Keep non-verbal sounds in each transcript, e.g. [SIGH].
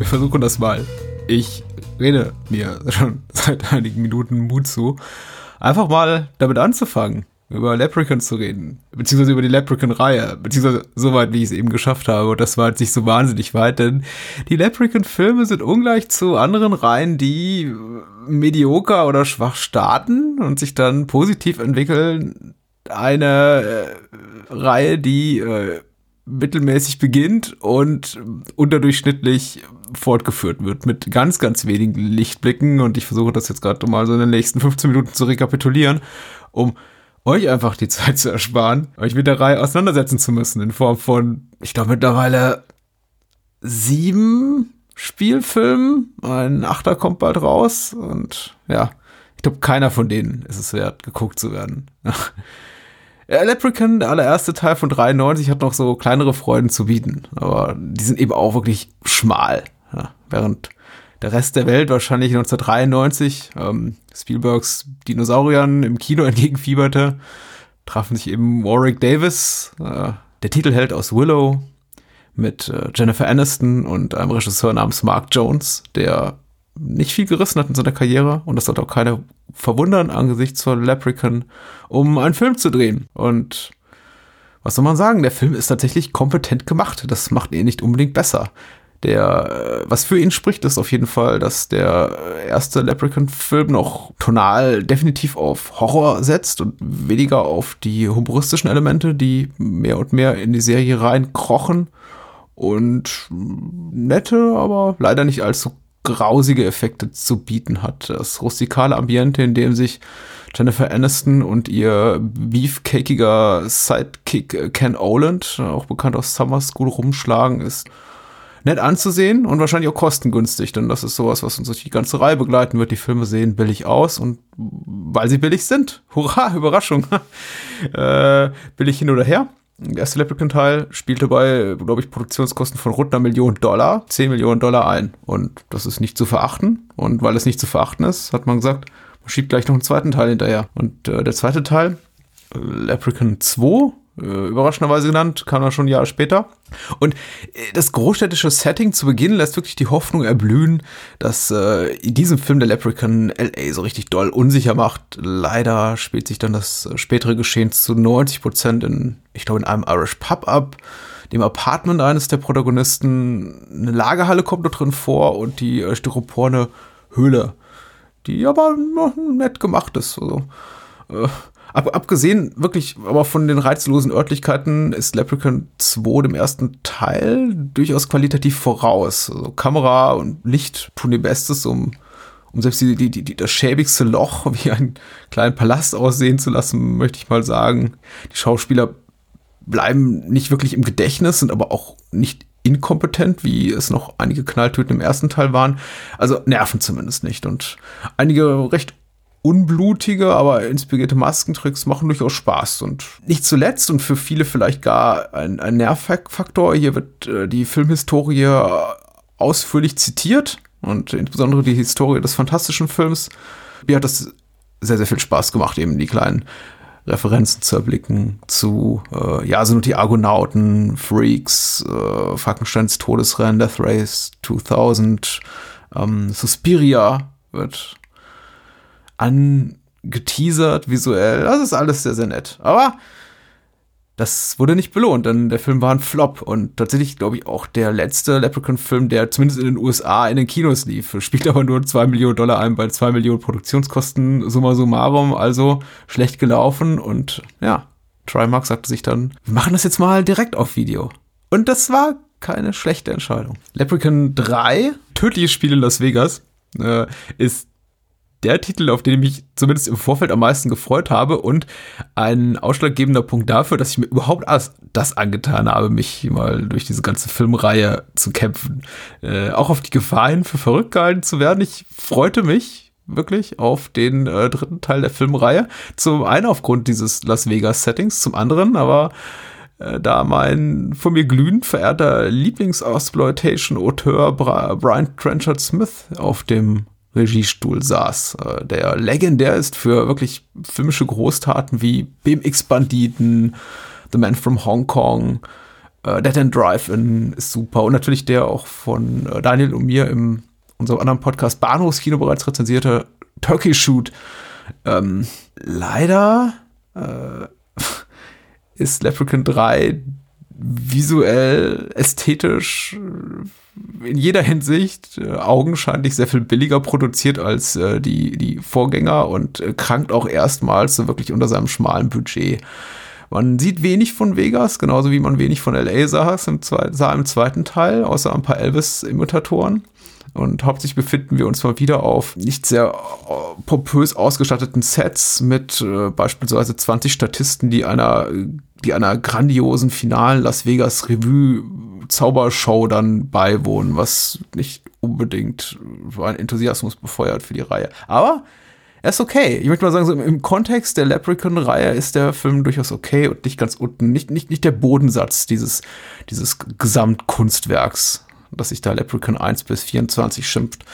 wir versuchen das mal. Ich rede mir schon [LAUGHS] seit einigen Minuten Mut zu, einfach mal damit anzufangen, über Leprechaun zu reden, beziehungsweise über die Leprechaun-Reihe, beziehungsweise so weit, wie ich es eben geschafft habe. Und das war jetzt nicht so wahnsinnig weit, denn die Leprechaun-Filme sind ungleich zu anderen Reihen, die medioker oder schwach starten und sich dann positiv entwickeln. Eine äh, Reihe, die äh, mittelmäßig beginnt und unterdurchschnittlich fortgeführt wird mit ganz, ganz wenigen Lichtblicken. Und ich versuche das jetzt gerade mal so in den nächsten 15 Minuten zu rekapitulieren, um euch einfach die [LAUGHS] Zeit zu ersparen, euch mit der Reihe auseinandersetzen zu müssen in Form von, ich glaube mittlerweile sieben Spielfilmen. Ein Achter kommt bald raus und ja, ich glaube, keiner von denen ist es wert, geguckt zu werden. [LAUGHS] Leprechaun, der allererste Teil von 93, hat noch so kleinere Freuden zu bieten. Aber die sind eben auch wirklich schmal. Ja, während der Rest der Welt wahrscheinlich 1993 ähm, Spielbergs Dinosauriern im Kino [LAUGHS] entgegenfieberte, trafen sich eben Warwick Davis, äh, der Titelheld aus Willow, mit äh, Jennifer Aniston und einem Regisseur namens Mark Jones, der nicht viel gerissen hat in seiner Karriere und das sollte auch keiner verwundern angesichts von Leprechaun, um einen Film zu drehen. Und was soll man sagen? Der Film ist tatsächlich kompetent gemacht. Das macht ihn nicht unbedingt besser. Der, was für ihn spricht, ist auf jeden Fall, dass der erste Leprechaun-Film noch tonal definitiv auf Horror setzt und weniger auf die humoristischen Elemente, die mehr und mehr in die Serie reinkrochen und nette, aber leider nicht allzu grausige Effekte zu bieten hat. Das rustikale Ambiente, in dem sich Jennifer Aniston und ihr beefcakiger Sidekick Ken Oland, auch bekannt aus Summer School, rumschlagen, ist nett anzusehen und wahrscheinlich auch kostengünstig, denn das ist sowas, was uns durch die ganze Reihe begleiten wird. Die Filme sehen billig aus und weil sie billig sind. Hurra, [LAUGHS] Überraschung. [LAUGHS] äh, billig hin oder her. Der erste Leprechaun-Teil spielte bei, glaube ich, Produktionskosten von rund einer Million Dollar, 10 Millionen Dollar ein. Und das ist nicht zu verachten. Und weil es nicht zu verachten ist, hat man gesagt, man schiebt gleich noch einen zweiten Teil hinterher. Und äh, der zweite Teil, Leprechaun 2, äh, überraschenderweise genannt, kam dann schon ein Jahr später. Und äh, das großstädtische Setting zu Beginn lässt wirklich die Hoffnung erblühen, dass äh, in diesem Film der Leprechaun LA so richtig doll unsicher macht. Leider spielt sich dann das äh, spätere Geschehen zu 90 Prozent in, ich glaube, in einem Irish Pub ab. Dem Apartment eines der Protagonisten. Eine Lagerhalle kommt da drin vor und die äh, styroporne Höhle, die aber noch nett gemacht ist. Also, äh, Ab, abgesehen wirklich aber von den reizlosen Örtlichkeiten ist Leprechaun 2 dem ersten Teil durchaus qualitativ voraus. Also Kamera und Licht tun ihr Bestes, um, um selbst die, die, die, das schäbigste Loch [LAUGHS] wie einen kleinen Palast aussehen zu lassen, möchte ich mal sagen. Die Schauspieler bleiben nicht wirklich im Gedächtnis, sind aber auch nicht inkompetent, wie es noch einige Knalltöten im ersten Teil waren. Also nerven zumindest nicht. Und einige recht unblutige, aber inspirierte Maskentricks machen durchaus Spaß. Und nicht zuletzt und für viele vielleicht gar ein, ein Nervfaktor, hier wird äh, die Filmhistorie ausführlich zitiert und insbesondere die Historie des fantastischen Films. Mir hat das sehr, sehr viel Spaß gemacht, eben die kleinen Referenzen zu erblicken zu, äh, ja, sind die Argonauten, Freaks, äh, Falkensteins Todesrennen, Death Race 2000, ähm, Suspiria wird angeteasert, visuell. Das ist alles sehr, sehr nett. Aber das wurde nicht belohnt, denn der Film war ein Flop und tatsächlich, glaube ich, auch der letzte Leprechaun-Film, der zumindest in den USA in den Kinos lief, spielt aber nur 2 Millionen Dollar ein bei 2 Millionen Produktionskosten, summa summarum, also schlecht gelaufen und ja, Trimark sagte sich dann, wir machen das jetzt mal direkt auf Video. Und das war keine schlechte Entscheidung. Leprechaun 3, Tödliche Spiele in Las Vegas, äh, ist der Titel, auf den ich mich zumindest im Vorfeld am meisten gefreut habe und ein ausschlaggebender Punkt dafür, dass ich mir überhaupt das angetan habe, mich mal durch diese ganze Filmreihe zu kämpfen. Äh, auch auf die Gefahr hin, für verrückt gehalten zu werden. Ich freute mich wirklich auf den äh, dritten Teil der Filmreihe. Zum einen aufgrund dieses Las Vegas-Settings, zum anderen aber äh, da mein von mir glühend verehrter Lieblings-Exploitation-Auteur Brian Trenchard Smith auf dem Regiestuhl saß, äh, der legendär ist für wirklich filmische Großtaten wie BMX-Banditen, The Man from Hong Kong, Äh, Dead End Drive-In ist super. Und natürlich der auch von äh, Daniel und mir im unserem anderen Podcast Bahnhofskino bereits rezensierte Turkey Shoot. Ähm, leider äh, [LAUGHS] ist Leprechaun 3 visuell, ästhetisch, in jeder Hinsicht äh, augenscheinlich sehr viel billiger produziert als äh, die, die Vorgänger und äh, krankt auch erstmals so wirklich unter seinem schmalen Budget. Man sieht wenig von Vegas, genauso wie man wenig von LA sah, sah im zweiten Teil, außer ein paar Elvis-Imitatoren. Und hauptsächlich befinden wir uns mal wieder auf nicht sehr äh, pompös ausgestatteten Sets mit äh, beispielsweise 20 Statisten, die einer, die einer grandiosen finalen Las Vegas Revue Zaubershow dann beiwohnen, was nicht unbedingt einen Enthusiasmus befeuert für die Reihe. Aber er ist okay. Ich möchte mal sagen, so im Kontext der Leprechaun-Reihe ist der Film durchaus okay und nicht ganz unten, nicht, nicht, nicht der Bodensatz dieses, dieses Gesamtkunstwerks dass sich da Leprechaun 1 bis 24 schimpft.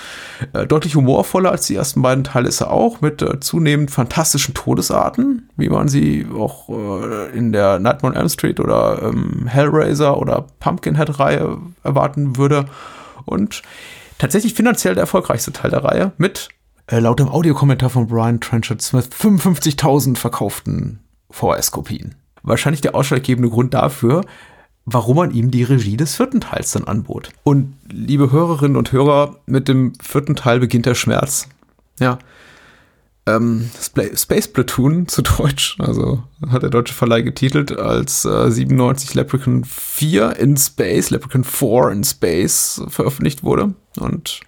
Äh, deutlich humorvoller als die ersten beiden Teile ist er auch, mit äh, zunehmend fantastischen Todesarten, wie man sie auch äh, in der Nightmare on Elm Street oder ähm, Hellraiser oder Pumpkinhead-Reihe erwarten würde. Und tatsächlich finanziell der erfolgreichste Teil der Reihe mit, äh, laut dem Audiokommentar von Brian Trenchard Smith, 55.000 verkauften VHS-Kopien. Wahrscheinlich der ausschlaggebende Grund dafür, warum man ihm die Regie des vierten Teils dann anbot. Und liebe Hörerinnen und Hörer, mit dem vierten Teil beginnt der Schmerz. Ja. Ähm, Space Platoon [LAUGHS] zu Deutsch, also hat der deutsche Verleih getitelt, als äh, 97 Leprechaun 4 in Space, Leprechaun 4 in Space veröffentlicht wurde. Und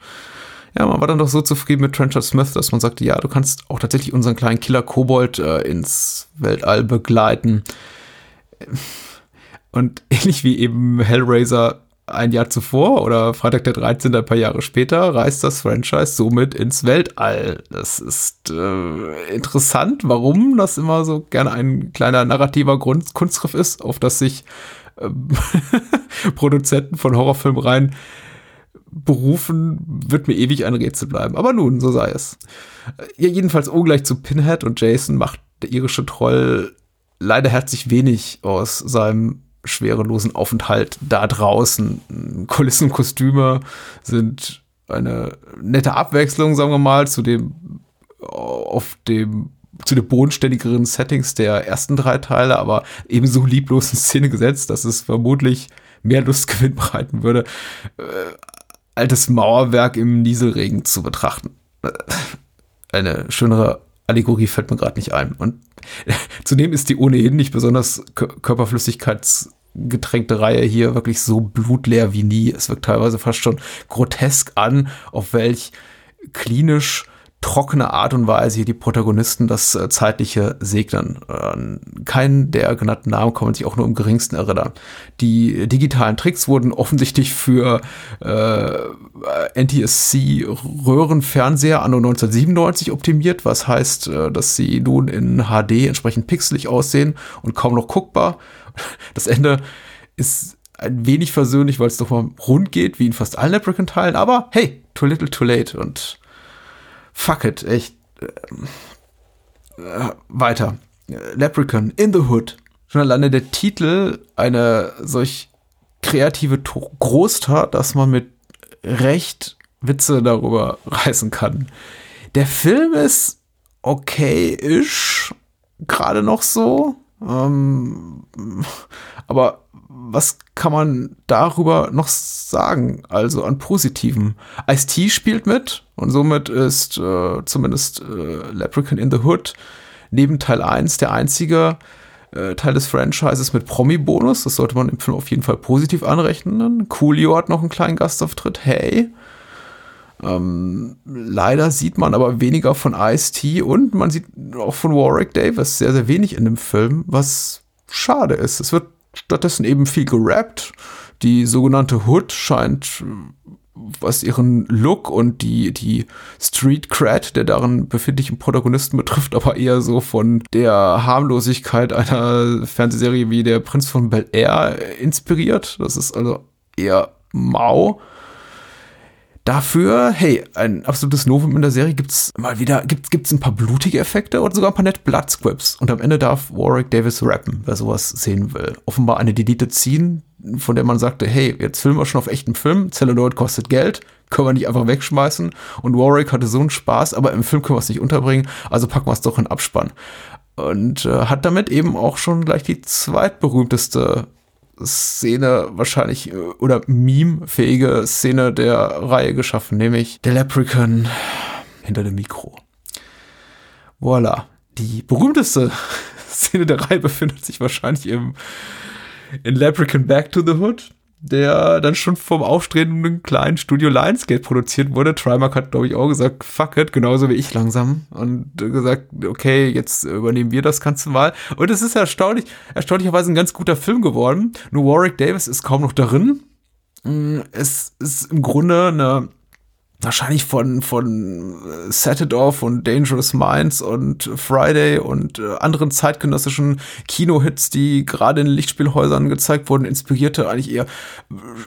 ja, man war dann doch so zufrieden mit Trenchard Smith, dass man sagte, ja, du kannst auch tatsächlich unseren kleinen Killer Kobold äh, ins Weltall begleiten und [LAUGHS] ähnlich wie eben Hellraiser ein Jahr zuvor oder Freitag der 13. ein paar Jahre später reist das Franchise somit ins Weltall. Das ist äh, interessant, warum das immer so gerne ein kleiner narrativer Grund Kunstgriff ist, auf das sich äh, [LAUGHS] Produzenten von Horrorfilmreihen berufen, wird mir ewig ein Rätsel bleiben. Aber nun, so sei es. Ja, jedenfalls ungleich zu Pinhead und Jason macht der irische Troll leider herzlich wenig aus seinem schwerelosen Aufenthalt da draußen. Kulissen, Kostüme sind eine nette Abwechslung, sagen wir mal, zu dem auf dem zu den bodenständigeren Settings der ersten drei Teile, aber ebenso lieblos in Szene gesetzt, dass es vermutlich mehr Lustgewinn bereiten würde, äh, altes Mauerwerk im Nieselregen zu betrachten. Eine schönere Allegorie fällt mir gerade nicht ein. Und [LAUGHS] zudem ist die ohnehin nicht besonders körperflüssigkeitsgetränkte Reihe hier wirklich so blutleer wie nie. Es wirkt teilweise fast schon grotesk an, auf welch klinisch trockene Art und Weise hier die Protagonisten das äh, Zeitliche segnen. Äh, keinen der genannten Namen kann man sich auch nur im geringsten erinnern. Die digitalen Tricks wurden offensichtlich für äh, NTSC-Röhrenfernseher anno 1997 optimiert, was heißt, äh, dass sie nun in HD entsprechend pixelig aussehen und kaum noch guckbar. [LAUGHS] Das Ende ist ein wenig versöhnlich, weil es doch mal rund geht, wie in fast allen Leprechaun-Teilen, aber hey, too little too late und fuck it, echt. Äh, weiter. Leprechaun in the Hood. Schon alleine der Titel eine solch kreative to Großtat, dass man mit Recht Witze darüber [LAUGHS] reißen kann. Der Film ist okay-ish, gerade noch so. Ähm, aber was kann man darüber noch sagen? Also an Positiven. Ice-T spielt mit und somit ist äh, zumindest äh, Leprechaun in the Hood neben Teil 1 der einzige äh, Teil des Franchises mit Promi-Bonus. Das sollte man im Film auf jeden Fall positiv anrechnen. Coolio hat noch einen kleinen Gastauftritt. Hey. Ähm, leider sieht man aber weniger von Ice-T und man sieht auch von Warwick Davis sehr, sehr wenig in dem Film, was schade ist. Es wird stattdessen eben viel gerappt. Die sogenannte Hood scheint, was ihren Look und die, die Street Cred der darin befindlichen Protagonisten betrifft, aber eher so von der Harmlosigkeit einer Fernsehserie wie der Prinz von Bel Air inspiriert. Das ist also eher mau. Dafür, hey, ein absolutes Novum in der Serie gibt's mal wieder, gibt, gibt's ein paar blutige Effekte und sogar ein paar nette Blood Scripts. Und am Ende darf Warwick Davis rappen, wer sowas sehen will. Offenbar eine Deleted Scene, von der man sagte, hey, jetzt filmen wir schon auf echtem Film, Celluloid kostet Geld, können wir nicht einfach wegschmeißen. Und Warwick hatte so einen Spaß, aber im Film können wir es nicht unterbringen, also packen wir es doch in Abspann. Und äh, hat damit eben auch schon gleich die zweitberühmteste Szene wahrscheinlich äh, oder meme-fähige Szene der Reihe geschaffen, nämlich der Leprechaun hinter dem Mikro. Voila. Die berühmteste [LAUGHS] Szene der Reihe befindet sich wahrscheinlich im in Leprechaun Back to the Hood der dann schon vom aufstrebenden kleinen Studio Lionsgate produziert wurde. Trimark hat, glaube ich, auch gesagt, fuck it, genauso wie ich langsam. Und gesagt, okay, jetzt übernehmen wir das Ganze mal. Und es ist erstaunlich, erstaunlicherweise ein ganz guter Film geworden. Nur Warwick Davis ist kaum noch darin. Mm, es ist im Grunde eine wahrscheinlich von, von äh, Set It Off und Dangerous Minds und Friday und äh, anderen zeitgenössischen Kinohits, die gerade in Lichtspielhäusern gezeigt wurden, inspirierte eigentlich eher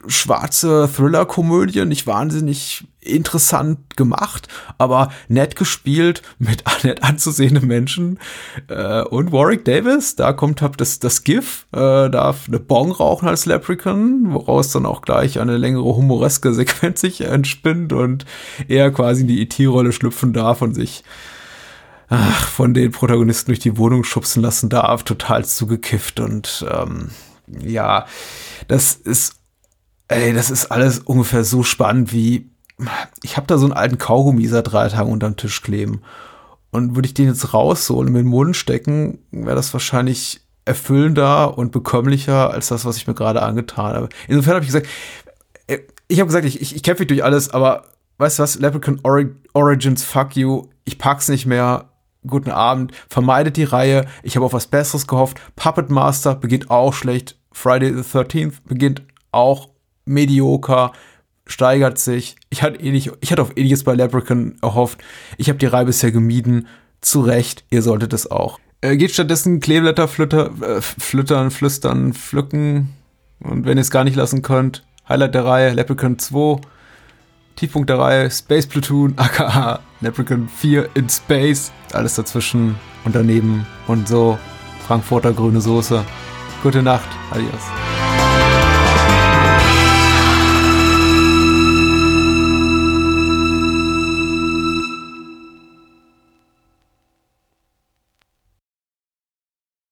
schwarze Thriller-Komödie, nicht wahnsinnig interessant gemacht, aber nett gespielt mit [LAUGHS] nett anzusehenden Menschen. Äh, und Warwick Davis, da kommt hab das, das GIF, äh, darf eine Bong rauchen als Leprechaun, woraus dann auch gleich eine längere humoreske [LAUGHS] Sequenz sich entspinnt und er quasi in die IT-Rolle schlüpfen darf und sich ach, von den Protagonisten durch die Wohnung schubsen lassen darf, total zugekifft und ähm, ja, das ist ey, das ist alles ungefähr so spannend wie ich habe da so einen alten Kaugummi seit drei Tagen unterm Tisch kleben. Und würde ich den jetzt rausholen und in den Mund stecken, wäre das wahrscheinlich erfüllender und bekömmlicher als das, was ich mir gerade angetan habe. Insofern habe ich gesagt, äh, ich habe gesagt, ich, ich, ich kämpfe durch alles, aber weißt du was, Leprechaun Ori Origins, fuck you, ich pack's nicht mehr, guten Abend, vermeidet die Reihe, ich habe auf was Besseres gehofft, Puppet Master beginnt auch schlecht, Friday the 13th beginnt auch medioker, steigert sich. Ich hatte, ähnlich, ich hatte auf ähnliches bei Leprechaun erhofft. Ich habe die Reihe bisher gemieden. Zu Recht, ihr solltet es auch. Äh, geht stattdessen Kleeblätter flütter, äh, flüttern, flüstern, pflücken. Und wenn ihr es gar nicht lassen könnt, Highlight der Reihe, Leprechaun 2. Tiefpunkt der Reihe, Space Platoon, aka Leprechaun 4 in Space. Alles dazwischen und daneben und so. Frankfurter grüne Soße. Gute Nacht, adios.